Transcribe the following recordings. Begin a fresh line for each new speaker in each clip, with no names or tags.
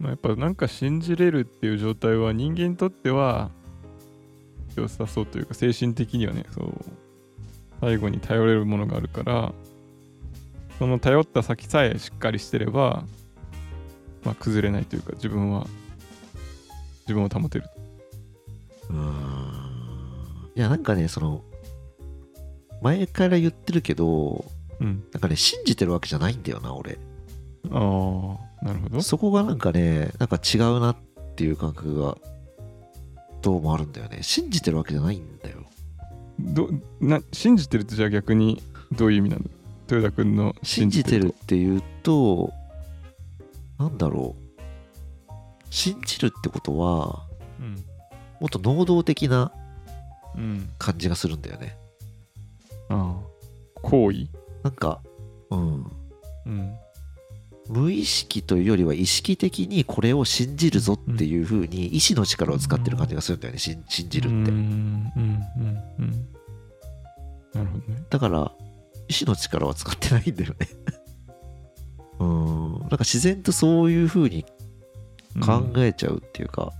まあ、やっぱなんか信じれるっていう状態は人間にとっては良さそうというか精神的にはねそう最後に頼れるものがあるからその頼った先さえしっかりしてれば、まあ、崩れないというか自分は自分を保てる。
うーん。いやなんかねその前から言ってるけど
うん。
なんかね信じてるわけじゃないんだよな俺。
ああなるほど。
そこがなんかねなんか違うなっていう感覚がどうもあるんだよね。信じてるわけじゃないんだよ。
どな信じてるってじゃあ逆にどういう意味なの？豊田君の
信じてる
と。
っていうとなんだろう。信じるってことは
うん。
もっと能動的な
うん。
感じがするんだよね。
ああ。行為？
なんかうん。
うん
無意識というよりは意識的にこれを信じるぞっていう風に意志の力を使ってる感じがするんだよね。信信じるって。
なるほどね。
だから意志の力は使ってないんだよね。うん。なんか自然とそういう風に考えちゃうっていうか、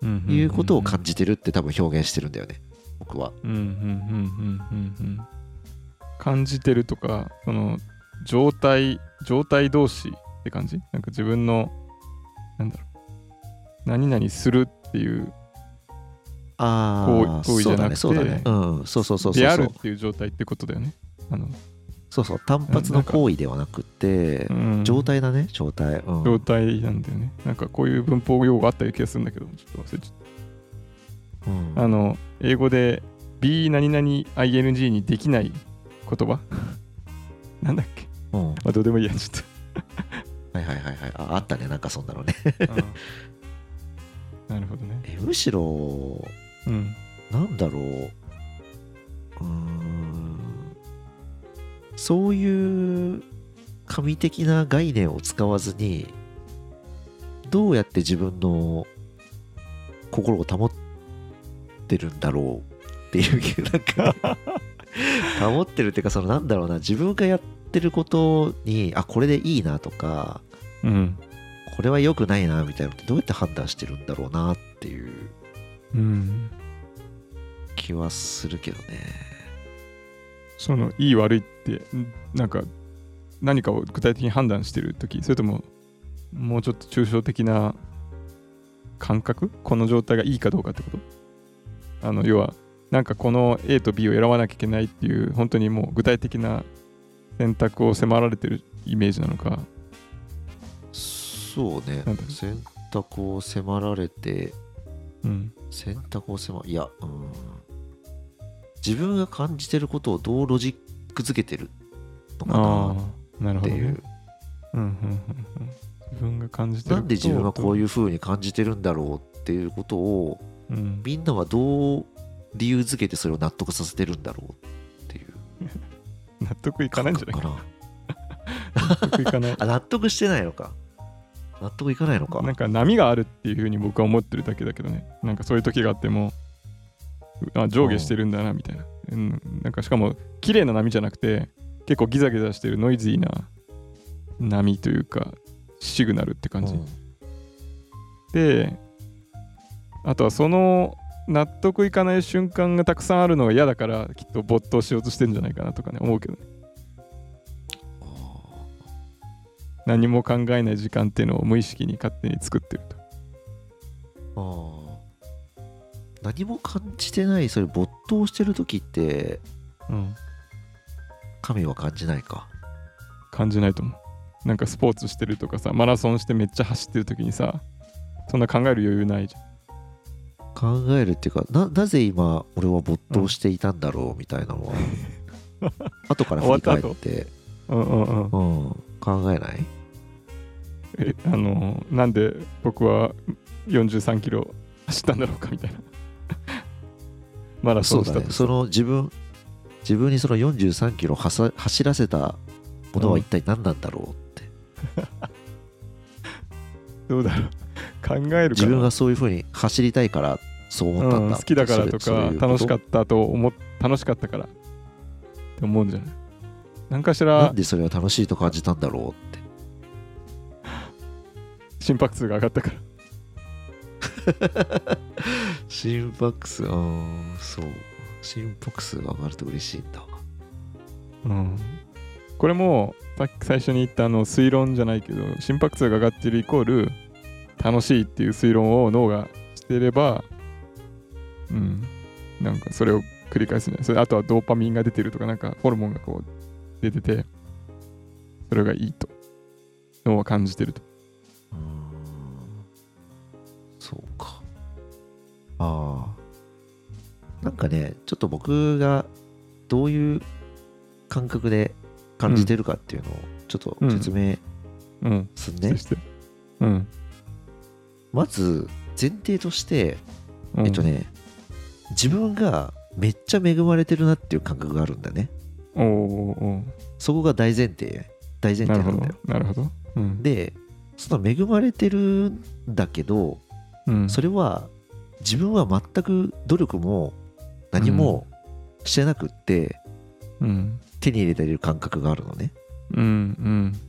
うん。
いうことを感じてるって多分表現してるんだよね。僕は。
うんうんうんうんうんうん。感じてるとかその状態状態同士って感じ？なんか自分のなんだろう。何々するっていう
あ
行
あ
為行為じゃなくて
そうだねそうだね。うんそうそうそうそう
であ
そう
るっていう状態ってことだよね。あの、
そうそう単発の行為ではなくて
うん。
状態だね状態、うん、
状態なんだよね。なんかこういう文法用語あったような気がするんだけどちょっと忘れちゃっ
うん。
たあの英語で be 何々 ing にできない言葉？なんだっけ？
うん。
まあどうでもいいやちょっ
はいはいはいはい。ああったねなんかそんなのね。
となるほどね。
えむしろ
うん。
なんだろう。うーん。そういう神的な概念を使わずにどうやって自分の心を保ってるんだろうっていうなんか 保ってるっていうかそのなんだろうな自分がやってることにあこれでいいなとか
うん。
これは良くないなみたいなのってどうやって判断してるんだろうなっていう
うん。
気はするけどね。
そのいい悪いってんなんか何かを具体的に判断してる時それとももうちょっと抽象的な感覚？この状態がいいかどうかってこと？あの要はなんかこの A と B を選ばなきゃいけないっていう本当にもう具体的な選択を迫られてるイメージなのか。
そうね。
な
選択を迫られて
うん。
選択を迫いやうん。自分が感じてることをどうロジックづけてるのか
あ
な
あなるほどね。
っていう
うんうんうんうん。自分が感じてる
なんで自分はこう
いう、
いう風に感じてるんだろうっていうことを
うん、
みんなはどう理由づけてそれを納得させてるんだろうっていう
納得いかないんじゃない？
かな
納得いかない。
あ納得してないのか。納得いかないのか。
なんか波があるっていうふうに僕は思ってるだけだけどね。なんかそういう時があってもあ上下してるんだなみたいな、うん、なんかしかも綺麗な波じゃなくて結構ギザギザしてるノイズーな波というかシグナルって感じ、
うん。
であとはその納得いかない瞬間がたくさんあるのが嫌だからきっと没頭しようとしてるんじゃないかなとかね思うけどね。何も考えない時間っていうのを無意識に勝手に作ってると。
あー。何も感じてないそれ没頭してる時って
うん。
神は感じないか？
感じないと思う。なんかスポーツしてるとかさマラソンしてめっちゃ走ってる時にさそんな考える余裕ないじ
考えるっていうかななぜ今俺は没頭していたんだろうみたいなのは、後から振り返って、
うんうんうん
うん、考えない？
えあのなんで僕は43キロ走ったんだろうかみたいな。マラソ
そう
ンしたと
だね。その自分自分にその43キロはさ走らせたものは一体何なんだろうって、
どうだろう。考えるか
自
ら
分がそういうふうに走りたいからそう思ったんだ、
うん、好きだからとか楽しか
っ
ったと思っ楽しかったから。って思うんじゃない？何かしたら
なんでそれは楽しいと感じたんだろうって。
心拍数が上がったから。
心拍数、あーそう。心拍数が上がると嬉しいんだ。
うん。これもさっき最初に言ったあの推論じゃないけど心拍数が上がってるイコール楽しいっていう推論を脳がしていればうん。なんかそれを繰り返すんじゃないそれあとはドーパミンが出てるとかなんかホルモンがこう出ててそれがいいと。脳は感じてると。
うーん。そうか。ああ。なんかね、ちょっと僕がどういう感覚で感じてるかっていうのをちょっと説明
うん。
すんね。
そして。うん、
まず前提として、
うん、
えっとね、自分がめっちゃ恵まれてるなっていう感覚があるんだね。
おーおーお
そこが大前提、大前提なんだよ。
なるほどうん。
で、その恵まれてるんだけど、
うん。
それは自分は全く努力も何もしてなくって
うん。
手に入れている感覚があるのね。
うんうん。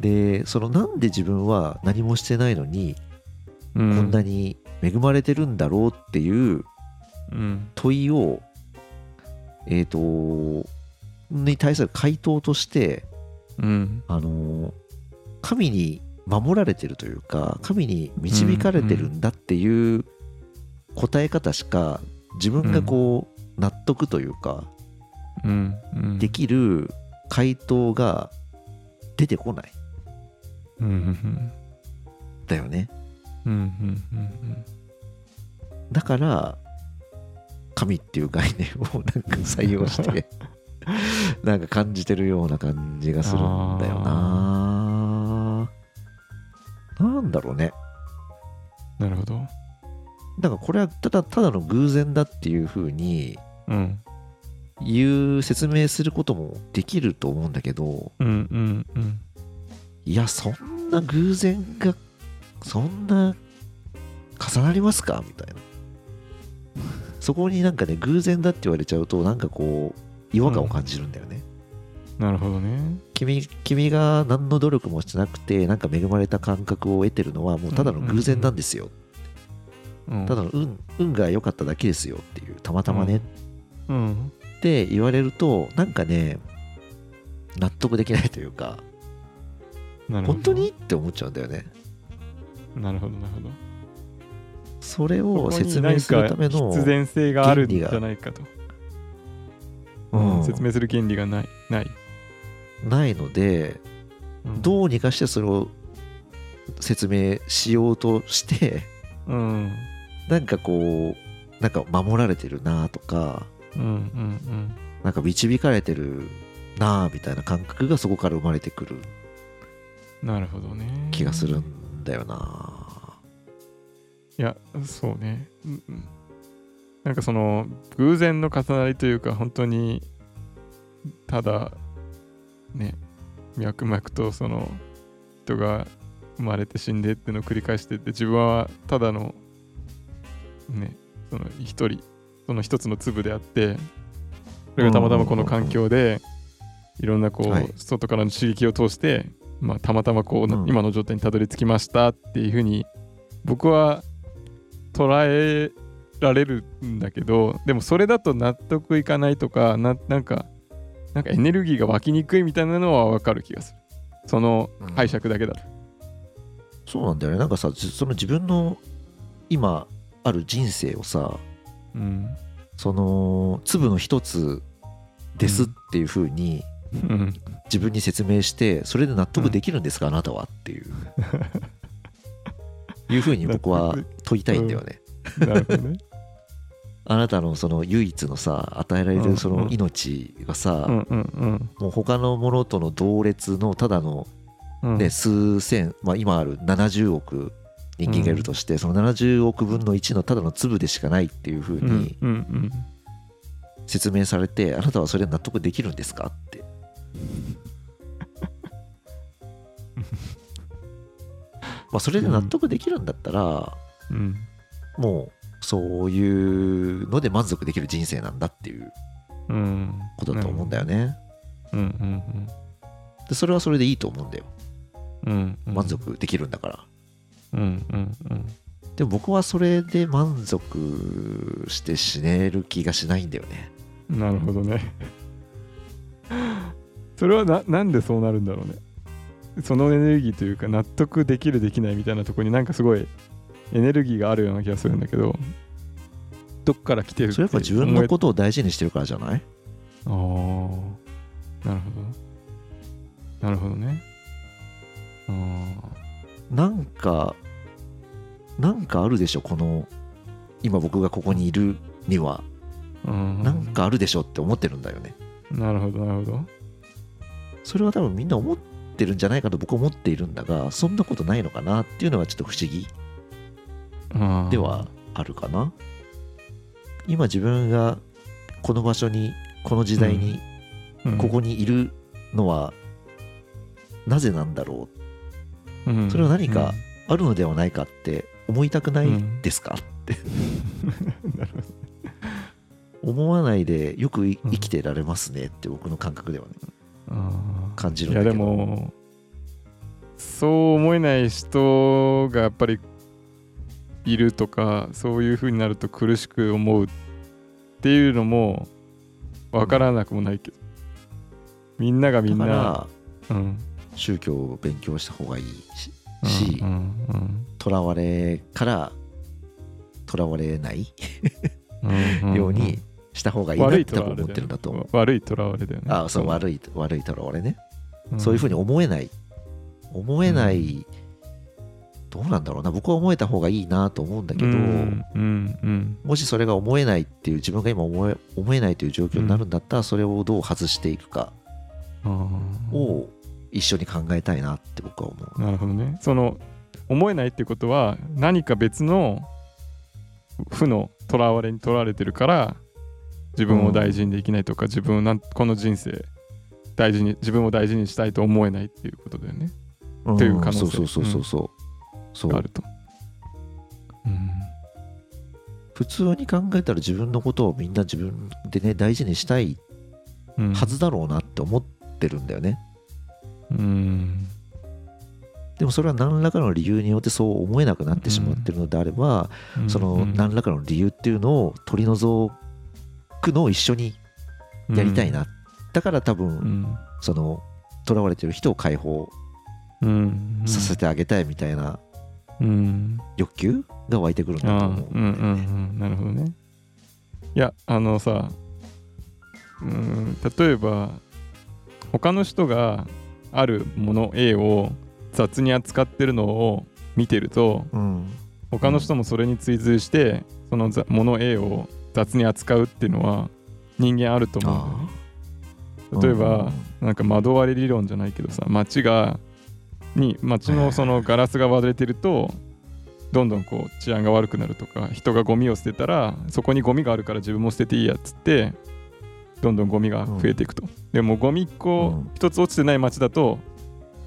で、そのなんで自分は何もしてないのに
うん。
こんなに恵まれてるんだろうっていう
うん
問いを、えっ、と、に対する回答として、
うん。
あの、神に守られてるというか、神に導かれてるんだっていう答え方しか、自分がこう、納得というか、
うんうん。
できる回答が出てこない。だよね。だから、神っていう概念をなんか採用して、なんか感じてるような感じがするんだよな。なんだろうね。
なるほど
だからこれはただただの偶然だっていう風に
うん
言う説明することもできると思うんだけど、
うんうんうん
いや、そんな偶然が、そんな重なりますか？みたいな。そこになんかね、偶然だって言われちゃうと、なんかこう、違和感を感じるんだよね。
なるほどね。
君君が何の努力もしてなくて、なんか恵まれた感覚を得てるのは、もうただの偶然なんですよ。
うん
ただの運運が良かっただけですよ。っていう、たまたまね、
うん
って言われると、なんかね、納得できないというか、本当に？って思っちゃうんだよね。
なるほどなるほど
それを説明するための、
必然性があるんじゃないかと、
うん。
説明する原理がないない、
ないので、
うん。
どうにかしてそれを説明しようとして、
うん。
なんかこう、なんか守られてるなとか、
うんうん
なんか導かれてるなみたいな感覚がそこから生まれてくる
うんなるほどね。
気がするんだよな。
いやそうね、うんうん。なんかその偶然の重なりというか本当にただね脈々とその人が生まれて死んでっていうのを繰り返してって自分はただのねその一人その一つの粒であってそれがたまたまこの環境でいろんなこう、
はい。
外からの刺激を通して、まあ、たまたまこう、
うん。
今の状態にたどり着きましたっていうふうに僕は捉えられるんだけどでもそれだと納得いかないとかななんかなんかエネルギーが湧きにくいみたいなのは分かる気がする。その
うん。
解釈だけだと、
そうなんだよね。なんかさ、じその自分の今ある人生をさ、
うん。
その粒の一つですっていう風に
うん。
自分に説明して、それで納得できるんですか、あなたはっていう。いう風に僕は問いたいんだよね。
なるほどね。
あなたのその唯一のさ、与えられ
うん
るその命がさ、もう他のものとの同列のただの
うん。
ね、数千、まあ、今ある70億人間がいるとして、その70億分の1のただの粒でしかないっていう風
うん
に説明されて、あなたはそれ納得できるんですかって。まあそれで納得できるんだったら、
うん。
もうそういうので満足できる人生なんだっていう
うん
ことだと思うんだよね。
うん。うん。
でそれはそれでいいと思うんだよ。
うん。うん。
満足できるんだから、
うん。うん。うん。
でも僕はそれで満足して死ねる気がしないんだよね。
なるほどね。それはななんでそうなるんだろうね そのエネルギーというか納得できるできないみたいなところになんかすごいエネルギーがあるような気がするんだけどどっから来てる
それやっぱ自分の
と
ことを大事にしてるからじゃない？
ああなるほど。なるほどね。あ
なんかなんかあるでしょこの今僕がここにいるには。
あうん。
なんかあるでしょって思ってるんだよね。
なるほどなるほど。
それは多分みんな思ってるんじゃないかと僕は思っているんだがそんなことないのかなっていうのはちょっと不思議。ではあるかな。今自分がこの場所にこの時代に
うん。
ここにいるのはなぜなんだろ
う。ん。
それは何かうあるのではないかって思いたくないですか、
うん。なるほど。
思わないでよく生きてられますねって僕の感覚ではね感じる
いや
んだけど。
でもそう思えない人がやっぱりいるとかそういう風になると苦しく思うっていうのも分からなくもないけど。みんながみんな
ら
うん。
宗教を勉強した方がいいしし
うんうん。
とらわれからとらわれないようにした方がいいなって多分思ってるんだと思う。
ね悪いとらわれだよね。
あそう
い、
悪い悪いとらわれね
ん。
そういうふうに思えない。思えない。どうなんだろうな。僕は思えた方がいいなと思うんだけど、
うんうんうん。
もしそれが思えないっていう自分が今思え思えないという状況になるんだったらそれをどう外していくかを一緒に考えたいなって僕は思う。
なるほどね。その思えないってことは何か別の負のとらわれに取られてるから自分を大事にできないとか、自分をなんこの人生大事に自分を大事にしたいと思えないっていうことだよね。っていう可能性。
そうそうそうそうそう。そう。
あると。うん。
普通に考えたら自分のことをみんな自分でね大事にしたい
うん
はずだろうなって思ってるんだよね。
うん。
でもそれは何らかの理由によってそう思えなくなってしまってるのであれば、その何らかの理由っていうのを取り除くのを一緒にやりたいな、だから多分、
うん。
その囚われてる人を解放
うん。
させてあげたいみたいな
うん。
欲求が湧いてくるんだと
あ
思う。
ーうんうんうん。なるほどね。いやあのさうん例えば他の人があるもの A を雑に扱ってるのを見てると
うん。
他の人もそれに追随してそのざもの A を雑に扱うっていうのは人間あると思う。んだよね例えばなんか窓割り理論じゃないけどさ街がに街のそのガラスが割れてるとどんどんこう治安が悪くなるとか人がゴミを捨てたらそこにゴミがあるから自分も捨てていいやっつってどんどんゴミが増えていくと、でもゴミ1個
うん。
一つ落ちてない街だと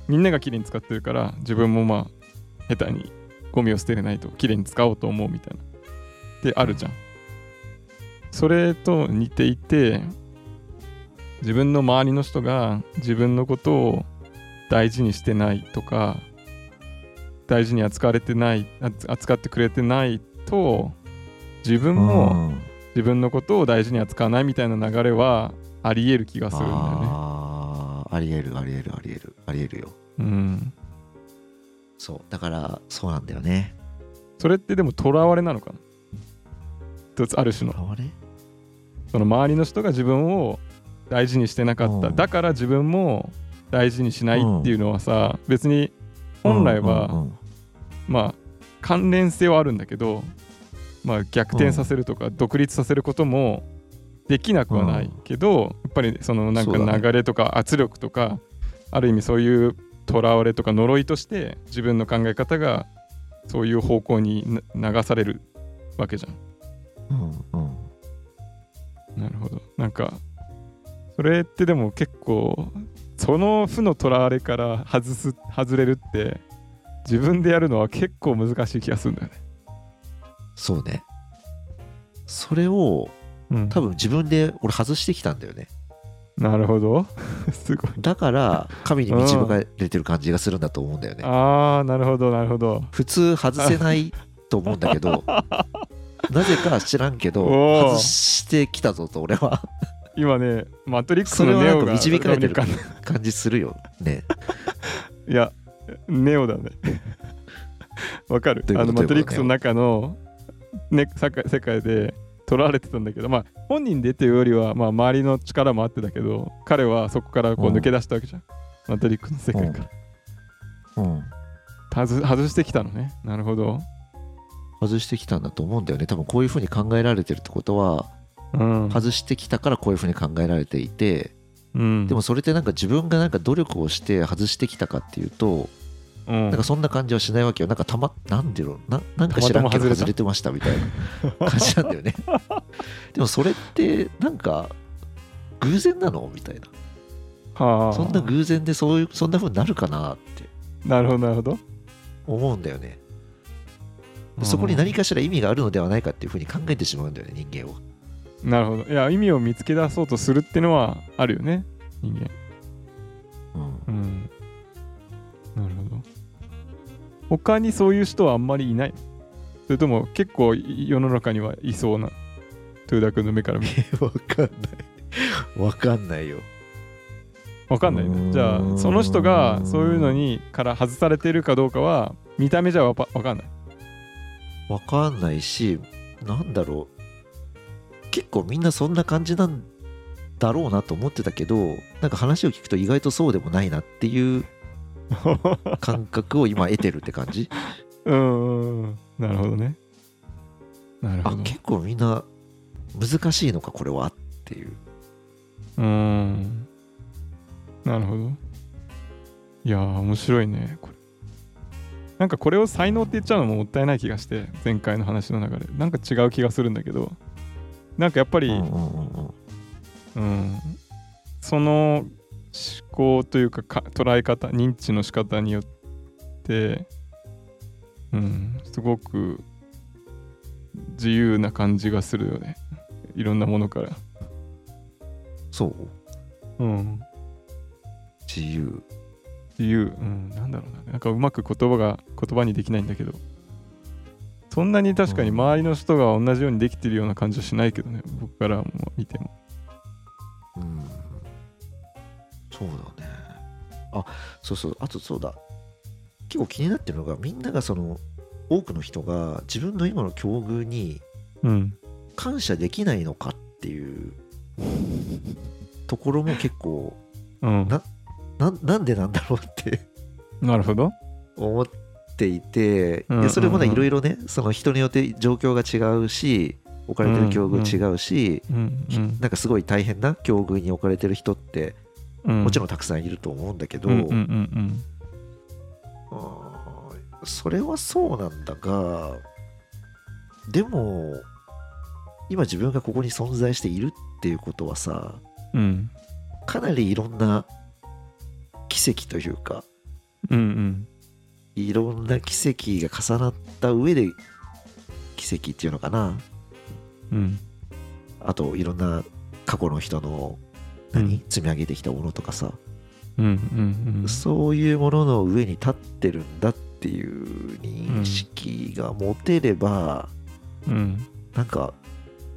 みんながきれいに使ってるから自分もまあ下手にゴミを捨てれないときれいに使おうと思うみたいな。であるじゃんそれと似ていて自分の周りの人が自分のことを大事にしてないとか大事に扱われてないあ扱ってくれてないと自分も
うん。
自分のことを大事に扱わないみたいな流れはあり得る気がするんだよね。
あーありえるありえるありえるありえるよ。
うん、
そうだからそうなんだよね。
それってでも囚われなのかな？ある種の。
あれ？
その周りの人が自分を大事にしてなかった、
うん。
だから自分も大事にしないっていうのはさ、別に本来は、
うんうんうん。
まあ関連性はあるんだけど、まあ、逆転させるとか独立させることもできなくはないけど、やっぱりそのなんか流れとか圧力とか、ある意味そういう囚われとか呪いとして自分の考え方がそういう方向にな流されるわけじゃん。
うんうん
なるほど。なんかそれってでも結構その負の囚われから外す外れるって自分でやるのは結構難しい気がするんだよね。
そうね。それを
うん、
多分自分で俺外してきたんだよね。
なるほど。すごい。
だから神に導かれてる感じがするんだと思うんだよね。
ああなるほどなるほど。
普通外せないと思うんだけど なぜか知らんけど
おー。
外してきたぞと俺は。
今ねマトリックス
それはなんか
のネオが
導かれてる感じするよね。
いやネオだね。わかる。
どういうこと
あのマトリックスの中の、ね、世界世界で取られてたんだけどまあ本人でっていうよりは、まあ、周りの力もあってだけど彼はそこからこう
うん。
抜け出したわけじゃん、マトリックスの世界から、
うん。
外外してきたのね。なるほど
外してきたんだと思うんだよね。多分こういうふうに考えられてるってことは
うん、
外してきたからこういうふうに考えられていて
うん、
でもそれってなんか自分がなんか努力をして外してきたかっていうと
うん、
なんかそんな感じはしないわけよ。なんかたまなんでろななんか知らんけど
外れ
てましたみたいな 感じなんだよね。でもそれってなんか偶然なのみたいな。
はあ。
そんな偶然でそういうそんな風になるかなって。
なるほどなるほど。
思うんだよねそこに何かしら意味があるのではないかっていう風に考えてしまうんだよね人間は
なるほど。いや意味を見つけ出そうとするってのはあるよね人間。
うん。
うん。なるほど。他にそういう人はあんまりいない？それとも結構い世の中にはいそうな？トゥーダ君の目から見て。
わかんない。わかんないよ。
わかんないうねじゃあその人がそういうのにから外されてるかどうかは見た目じゃわかんない
わかんないしなんだろう。結構みんなそんな感じなんだろうなと思ってたけどなんか話を聞くと意外とそうでもないなっていう 感覚を今得てるって感じ。
うんうんなるほどね。なるほど。
あ結構みんな難しいのかこれはっていう。
うーん。なるほど。いやー面白いねこれなんかこれを才能って言っちゃうのももったいない気がして前回の話の中でなんか違う気がするんだけど。なんかやっぱり、うん。その思考というかか捉え方認知の仕方によって、うん、すごく自由な感じがするよね。いろんなものから、
そう。
うん、
自由
自由、うん、なんだろうな。なんかうまく言葉が言葉にできないんだけど。そんなに確かに周りの人が同じようにできてるような感じはしないけどね。僕からも見ても。
うん。そうだね。あそうそう。あとそうだ。結構気になってるのがみんながその多くの人が自分の今の境遇に
うん。
感謝できないのかっていうところも結構
うん。
なななんでなんだろうって。
なるほど。
思っていて、
うん
いやそれもね
うんうん
いろいろねその人によって状況が違うし置かれてる境遇違うし、
うんうん
なんかすごい大変な境遇に置かれてる人って
うん。
もちろんたくさんいると思うんだけど、
うんうんうん
あーそれはそうなんだがでも今自分がここに存在しているっていうことはさ
うんうん。
かなりいろんな奇跡というか
うんうん。
いろんな奇跡が重なった上で奇跡っていうのかな。
うん。
あといろんな過去の人の
うん。
何、積み上げてきたものとかさ、
うんうんうん。
そういうものの上に立ってるんだっていう認識が持てれば、
うん。
なんか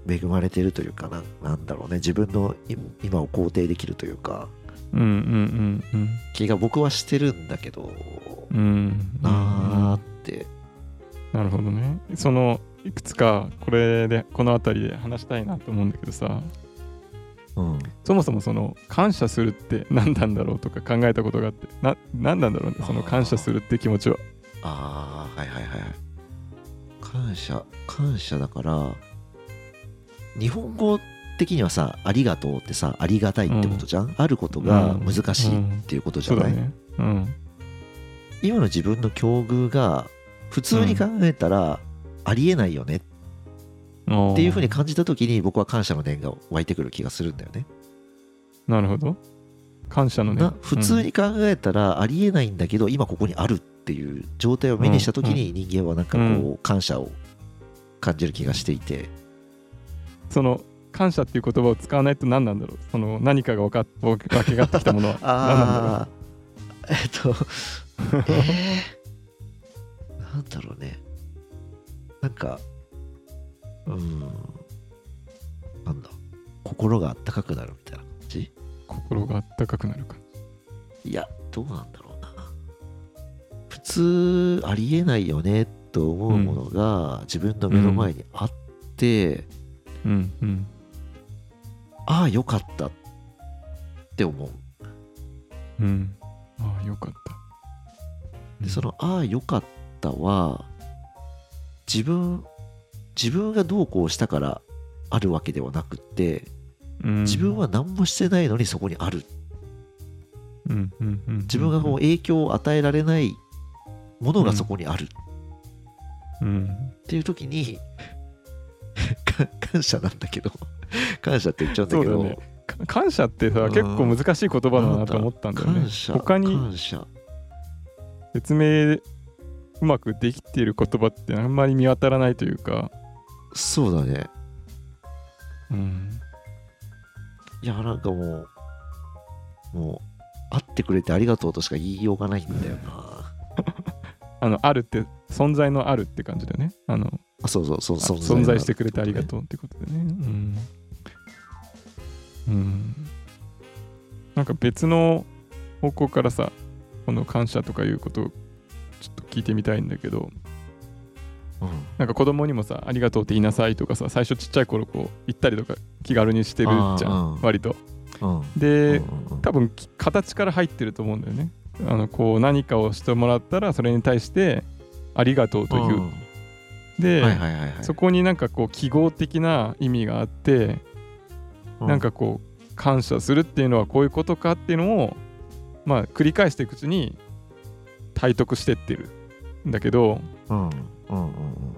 恵まれてるというかななんだろうね。自分のい今を肯定できるというか
うんうんうん
気が僕はしてるんだけど
うんうん
なーって。
なるほどね。そのいくつかこれでこの辺りで話したいなと思うんだけどさ。
うん。
そもそもその感謝するって何なんだろうとか考えたことがあって。な何なんだろうねその感謝するって気持ちは。
ああはいはいはい。感謝感謝だから日本語的にはさありがとうってさありがたいってことじゃん、あることが難しいっていうことじゃない、
そうだね。うん。
今の自分の境遇が普通に考えたらありえないよね？っていうふうに感じた時に僕は感謝の念が湧いてくる気がするんだよね。
なるほど。感謝のね
な普通に考えたらありえないんだけど今ここにあるっていう状態を目にした時に人間はなんかこう感謝を感じる気がしていて。
その感謝っていう言葉を使わないと何なんだろう。その何かが分かっ分けがってきたものは。何なんだろう。
ああえっとえー、なんだろうね。なんかうんなんだ？心があったかくなるみたいな感じ？
心があったかくなるか
いやどうなんだろうな。普通ありえないよねと思うものが自分の目の前にあって、
うんうん
ああよかったって思う。
うん。ああよかった。
でその「ああよかったは」自分自分がどうこうしたからあるわけではなくって
うん。
自分は何もしてないのにそこにある。
うんうんうん
自分がこう影響を与えられないものがそこにある。っ
うん。
ていう時にか 感謝なんだけど感謝って言っちゃうんだけど、
ね。か感謝ってさ
うん。
結構難しい言葉だなと思ったんだよね。
感謝
他に説明うまくできている言葉ってあんまり見当たらないというか。
そうだね。
うん。
いやなんかもうもう会ってくれてありがとうとしか言いようがないんだよな。
あのあるって存在のあるって感じだよね。あの
あそうそうそう
あ
存
存在してくれてありが
う
とうってことでね。うん、うん、なんか別の方向からさこの感謝とかいうことをちょっと聞いてみたいんだけど
うん。
なんか子供にもさありがとうって言いなさいとかさ最初ちっちゃい頃こう言ったりとか気軽にしてるじゃ
あーうん。
ん割と。
うん。
で、
うんうん
多分き形から入ってると思うんだよね。あのこう何かをしてもらったらそれに対してありがとうという、
うん。
で、
はいはいはいはい。
そこになんかこう記号的な意味があって、
う
なんかこう感謝するっていうのはこういうことかっていうのをまあ繰り返していくうちに体得してってるんだけど
うん。うん。うん。うん。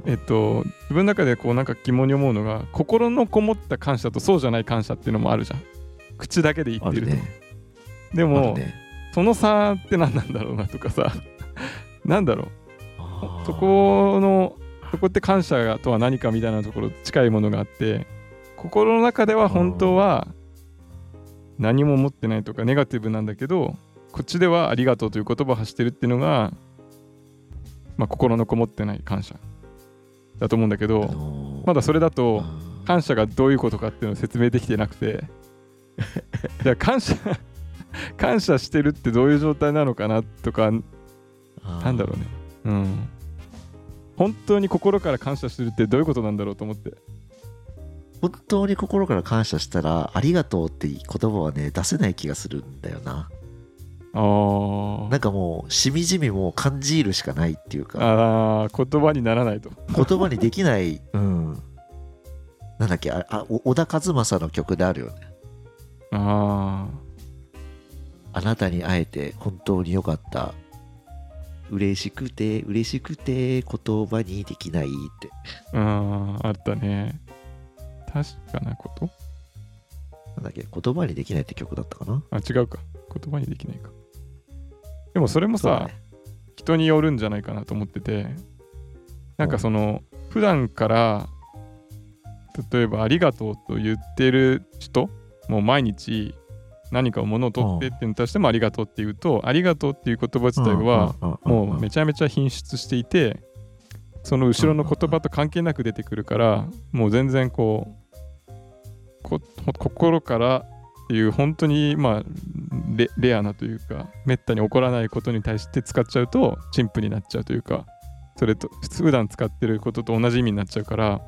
えっと自分の中でこうなんか疑問に思うのが心のこもった感謝とそうじゃない感謝っていうのもあるじゃん。口だけで言ってると、
ね。あ
でも、
るね。
その差って何なんだろうなとかさ。なんだろう。そこのそこって感謝とは何かみたいなところ近いものがあって心の中では本当は何も持ってないとかネガティブなんだけどこっちではありがとうという言葉を発してるっていうのが、まあ、心のこもってない感謝だと思うんだけ
あ
どまだそれだと感謝がどういうことかっていうのを説明できてなくて じゃあ感謝感謝してるってどういう状態なのかなとかなんだろうね。うん。本当に心から感謝してるってどういうことなんだろうと思って。
本当に心から感謝したらありがとうって言葉はね出せない気がするんだよな
あー
なんかもうしみじみもう感じるしかないっていうか
あー、言葉にならないと。
言葉にできない、うん。なんだっけ、ああお小田和正の曲であるよね。
あ
あなたに会えて本当によかった。嬉しくて、嬉しくて、言葉にできないって。
あ、あーあったね。確かなこと？
なんだっけ、言葉にできないって曲だったかな？
あ、違うか。言葉にできないか。でもそれもさ、
ね
人によるんじゃないかなと思ってて、なんかその、普段から、例えばありがとうと言ってる人、もう毎日何かを物を取ってっていうのに対してもありがとうって言うと、ありがとうっていう言葉自体は、もうめちゃめちゃ品質していてその後ろの言葉と関係なく出てくるからもう全然こうこ心からっていう本当にまあレレアなというかめったに起こらないことに対して使っちゃうと陳腐になっちゃうというかそれと普段使ってることと同じ意味になっちゃうから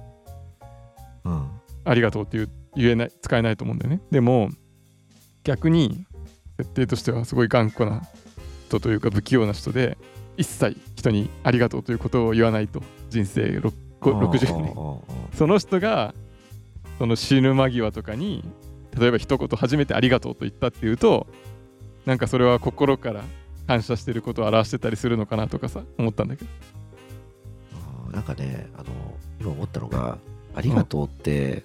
うん。
ありがとうって言う言えない使えないと思うんだよね。でも逆に設定としてはすごい頑固な人というか不器用な人で一切人にありがとうということを言わないと人生ろこ60年その人がその死ぬ間際とかに例えば一言初めてありがとうと言ったっていうとなんかそれは心から感謝してることを表してたりするのかなとかさ思ったんだけど
あーなんかね、あの、今思ったのが、ありがとうって、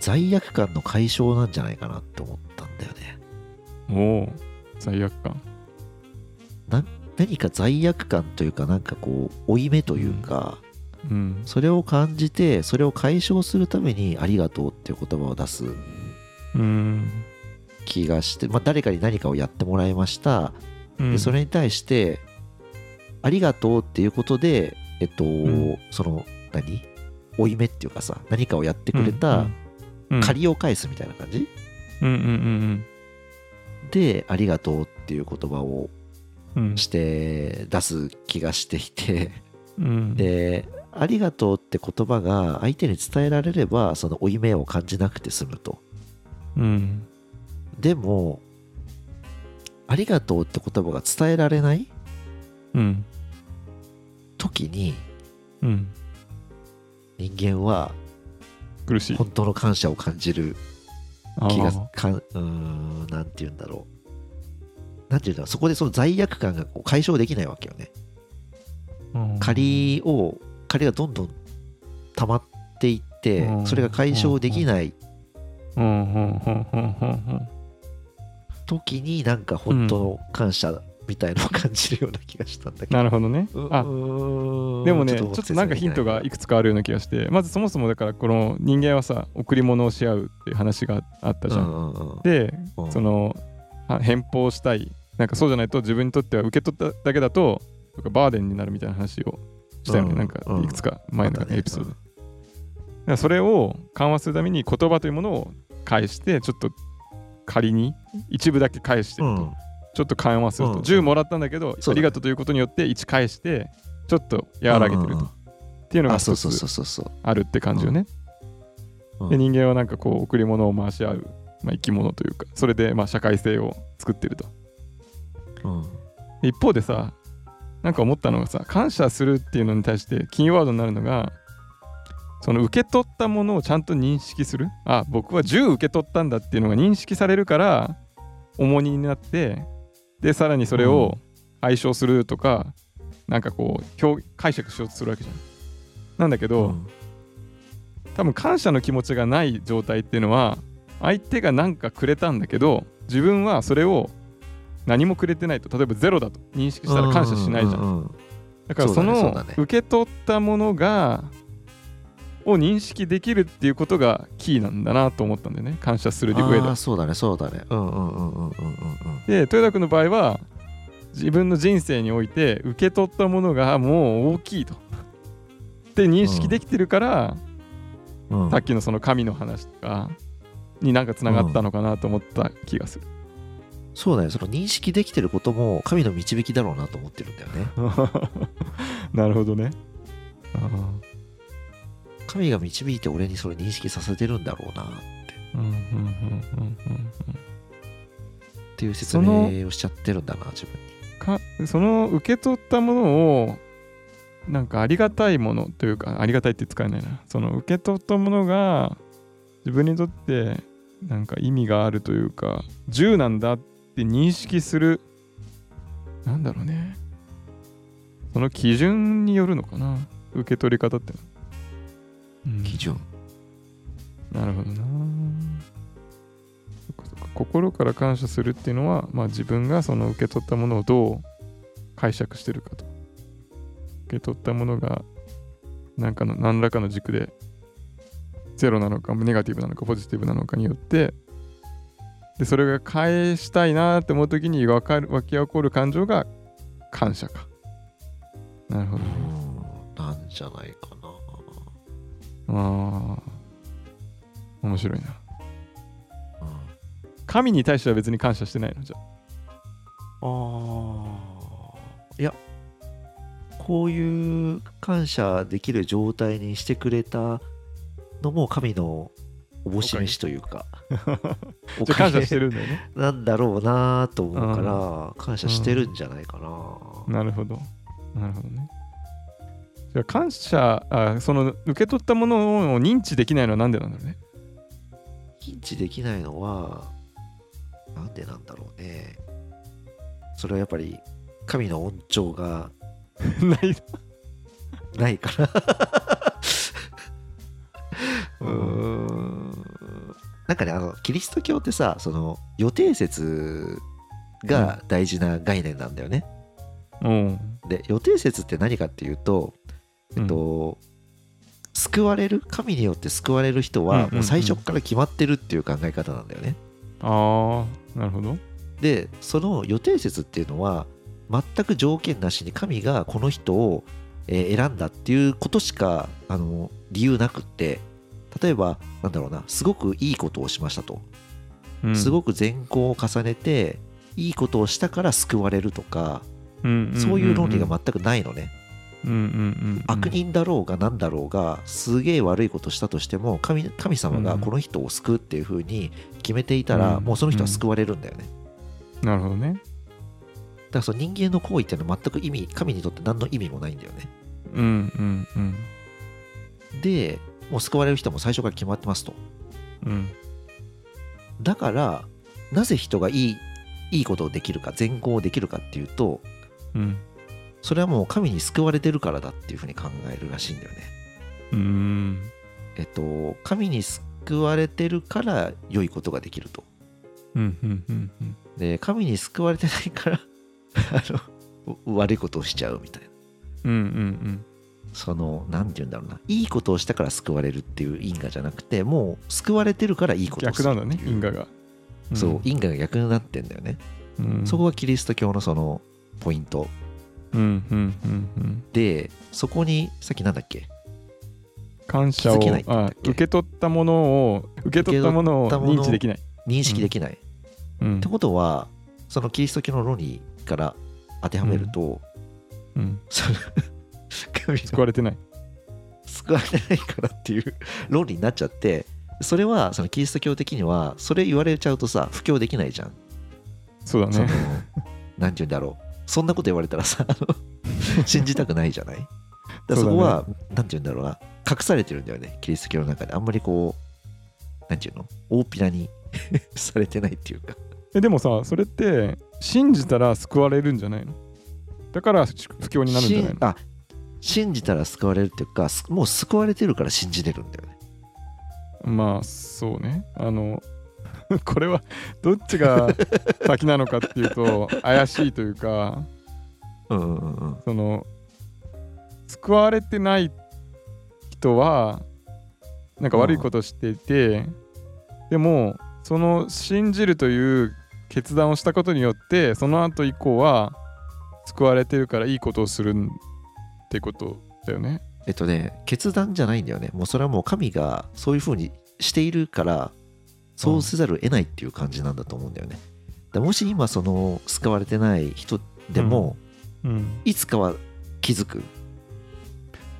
罪悪感の解消なんじゃないかなって思ったんだよね。
もう罪悪感
何か罪悪感というか、なんかこう、負い目というか、
うん
それを感じてそれを解消するために「ありがとう」っていう言葉を出す
うん。
気がして、まあ、誰かに何かをやってもらいました、
うん。
でそれに対して「ありがとう」っていうことでえっと、
ん。
その何？負い目っていうかさ何かをやってくれた
うん
借りを返すみたいな感じ、
うんうんうん
で「ありがとう」っていう言葉をして出す気がしていて。
うん。
で「ありがとう」って言葉が相手に伝えられればその負い目を感じなくて済むと。
うん。
でも「ありがとう」って言葉が伝えられない
うん。
時に
うん。
人間は
苦しい
本当の感謝を感じる気がかんうーんなんて言うんだろう。なんて言うんだろう。そこでその罪悪感がこう解消できないわけよね。
うん。
借りを借りがどんどん溜まっていって
うん
それが解消できない時になんか本当の感謝みたいのを感じるような気がしたんだけど。
なるほどね。
う
あでもねちょっ
説
となんかヒントがいくつかあるような気がしてまずそもそもだからこの人間はさ贈り物をし合うっていう話があったじゃん、で
うん。
そのあ返報したい。なんかそうじゃないと自分にとっては受け取っただけだとバーデンになるみたいな話をしたよね、
うん。
なんか
うん。
いくつか前のエピソード。で、だからそれを緩和するために言葉というものを返してちょっと仮に一部だけ返してると、
うん。
ちょっと緩和すると、
うん。
10もらったんだけどありがとうということによって1返してちょっと和らげてると、
うんうんうん。
っていうのがつあるって感じよね、
うん。
で人間はなんかこう贈り物を回し合う、まあ、生き物というかそれでまあ社会性を作ってると。一方でさなんか思ったのがさ感謝するっていうのに対してキーワードになるのがその受け取ったものをちゃんと認識する。あ僕は10受け取ったんだっていうのが認識されるから重荷になってでさらにそれを解消するとか、なんかこう表解釈しようとするわけじゃん。なんだけど、
うん。
多分感謝の気持ちがない状態っていうのは相手が何かくれたんだけど自分はそれを何もくれてないと例えばゼロだと認識したら感謝しないじゃん,、
うううん。
だからその受け取ったものがを認識できるっていうことがキーなんだなと思ったんだよね。感謝する上で。
そうだねそうだね。うんうんうんうんうんうん。うん
で豊田君の場合は自分の人生において受け取ったものがもう大きいと。って認識できてるから、
うん。
さっきのその神の話とかになんかつながったのかなと思った気がする。
そうだね。その認識できてることも神の導きだろうなと思ってるんだよね。
なるほどね。あ
神が導いて俺にそれ認識させてるんだろうなっ
ーうんうんうんうんうん
ていう説明をしちゃってるんだな自分に。
かその受け取ったものをなんかありがたいものというかありがたいって使えないな。その受け取ったものが自分にとってなんか意味があるというか10なんだって認識するなんだろうね。その基準によるのかな。受け取り方っての。は、うん。
基準。
なるほどな。そっかそっか。心から感謝するっていうのは、まあ、自分がその受け取ったものをどう解釈してるかと。受け取ったものが何かの何らかの軸でゼロなのかネガティブなのかポジティブなのかによってでそれが返したいなって思う時に湧かる湧き起こる感情が感謝か。なるほど
なんじゃないかな。
ああ面白いな。
うん。
神に対しては別に感謝してないの？じゃあ。
あー。いやこういう感謝できる状態にしてくれたのも神のおぼし飯というか。お
感謝してるんだよね。
なんだろうなと思うから感謝してるんじゃないかな。
なるほど。なるほどね。じゃあ感謝あ、その受け取ったものを認知できないのはなんでなんだろうね。
認知できないのはなんでなんだろうね。それはやっぱり神の恩寵が
ない。
ないから。う
ん
なんかねあのキリスト教ってさその予定説が大事な概念なんだよね、
うん。
で予定説って何かっていうと、えっと救われる神によって救われる人
うんうんうん。
はもう最初から決まってるっていう考え方なんだよね。
ああなるほど。
でその予定説っていうのは全く条件なしに神がこの人をえー選んだっていうことしかあの理由なくって例えばなんだろうなすごくいいことをしましたと、
うん。
すごく善行を重ねていいことをしたから救われるとか、
うんんんん。
そういう論理が全くないのね、
うんうんうんうん。
悪人だろうが何だろうがすげえ悪いことしたとしても神神様がこの人を救うっていう風に決めていたら、
うん。
もうその人は救われるんだよね、
なるほどね。
だからその人間の行為っていうのは全く意味神にとって何の意味もないんだよね。
うんうんうん。
でもう救われる人も最初から決まってますと。
うん。
だからなぜ人がいいいいことをできるか善行をできるかっていうと
うん。
それはもう神に救われてるからだっていうふうに考えるらしいんだよね。
うん。
えっと神に救われてるから良いことができると。
うんうんうんうん。
で神に救われてないから あの悪いことをしちゃうみたいな。
うんうん
その何て言うんだろうな。いいことをしたから救われるっていう因果じゃなくてもう救われてるからいいことをす
逆なんだね因果が。
そう因果が逆になってんだよね、
うん。
そこがキリスト教のそのポイント。
うんうんうんうん。
でそこにさっきなんだっけ？
感謝を受け取ったものを受け取ったものを認知できない。
認識できない、
うん。
ってことはそのキリスト教の論理から当てはめると、
うん。
その
救われてない。
救われないからっていう。論理になっちゃってそれはそのキリスト教的にはそれ言われちゃうとさ布教できないじゃん、そ
うだね。
なんて言うんだろう。そんなこと言われたらさ 信じたくないじゃない？だからそこは、なんて言うんだろうな。隠されてるんだよねキリスト教の中で。あんまりこうなんていうの？大っぴらに されてないっていうか。
えでもさそれって信じたら救われるんじゃないの？だから不況になるんじゃないの？
信あ信じたら救われるっていうかすもう救われてるから信じれるんだよね。
まあそうね。あの これはどっちが先なのかっていうと怪しいというか
うんうんうん。うん
その救われてない人はなんか悪いことをしていて、でもその信じるという決断をしたことによってその後以降は救われてるからいいことをするってことだよね。
えっとね決断じゃないんだよね。もうそれはもう神がそういうふうにしているからそうせざるを得ないっていう感じなんだと思うんだよね。だもし今その救われてない人でも、
うん、
いつかは気づく。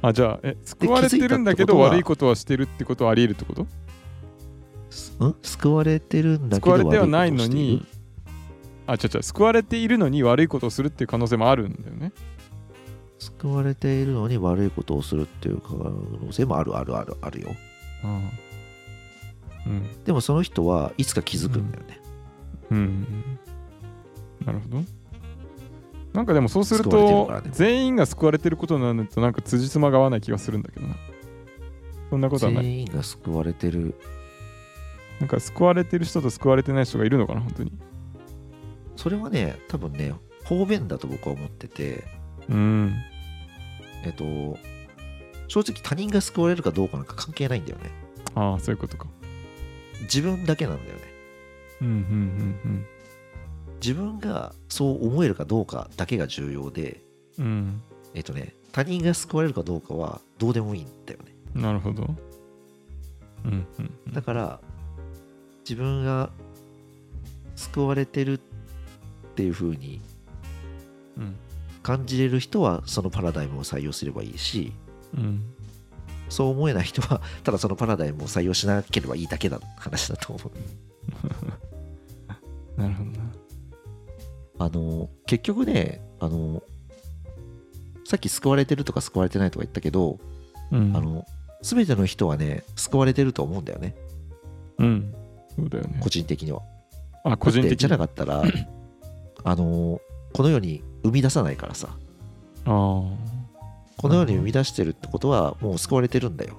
あじゃあえ救われてるんだけど悪いことはしてるってことはあり得るってこと？
ん？救われてるんだけ
救
ど
われてはない
悪
のにあ違う違う。救われているのに悪いことをするっていう可能性もあるんだよね。
救われているのに悪いことをするっていう可能性もあるあるあるあるよ
ああうん
でもその人はいつか気づくんだよね、
うんなるほど。なんかでもそうすると、全員が救われてることになるとなんか辻褄が合わない気がするんだけどな。そんなことはない。
全員が救われてる
なんか救われてる人と救われてない人がいるのかな、本当に。
それはね多分ね方便だと僕は思ってて
うん。
えっと正直他人が救われるかどうかなんか関係ないんだよね
ああ、そういうことか。
自分だけなんだよね
うんうんうん
自分がそう思えるかどうかだけが重要で
うん。うん。
えっとね他人が救われるかどうかはどうでもいいんだよね
なるほど。うんうんうん。
だから自分が救われてるっていう風に
うん
感じれる人はそのパラダイムを採用すればいいし
うん。
そう思えない人はただそのパラダイムを採用しなければいいだけだ話だと思う
なるほどな。
あの結局ねあのさっき救われてるとか救われてないとか言ったけど、
うん。
あの全ての人はね救われてると思うんだよね
うん。そうだよね
個。人的には
あ、個人的
じゃな
あ
かったら あのこの世に生み出さないからさ
あ。
この世に生み出してるってことはもう救われてるんだよ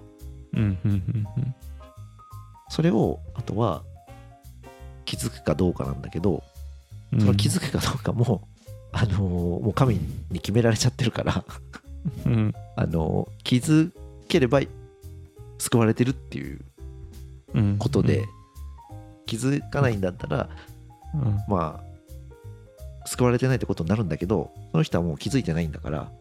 うんうんうんうん。
それをあとは気づくかどうかなんだけど
うん
その気づくかどうかも、あのーもう神に決められちゃってるから、
うん。
あのー気づければい救われてるっていう
うん
ことで、気づかないんだったら、
うん
まあ救われてないってことになるんだけどその人はもう気づいてないんだから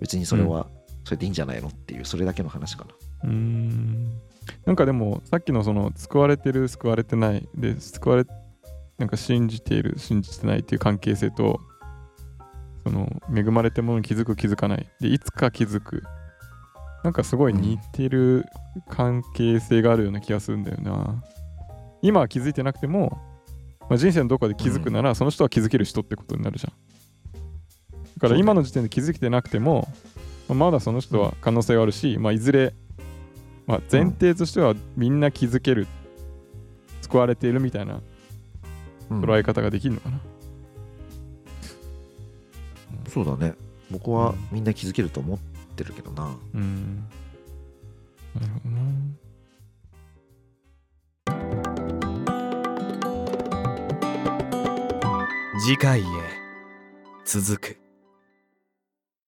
別にそれはそれでいいんじゃないのっていうそれだけの話かな。
うーん。なんかでもさっきのその救われてる救われてないで救われなんか信じている信じてないっていう関係性とその恵まれてるものに気づく気づかない。でいつか気づく。なんかすごい似てる関係性があるような気がするんだよな。今は気づいてなくても、まあ、人生のどこかで気づくなら、その人は気づける人ってことになるじゃん。だから今の時点で気づけてなくても、まあまだその人は可能性はあるし、まあ、いずれまあ、前提としてはみんな気づける、救われているみたいな
うん。
捉え方ができるのかな。
そうだね。僕はみんな気づけると思ってるけどな。
うん。なるほどな。
次回へ続く。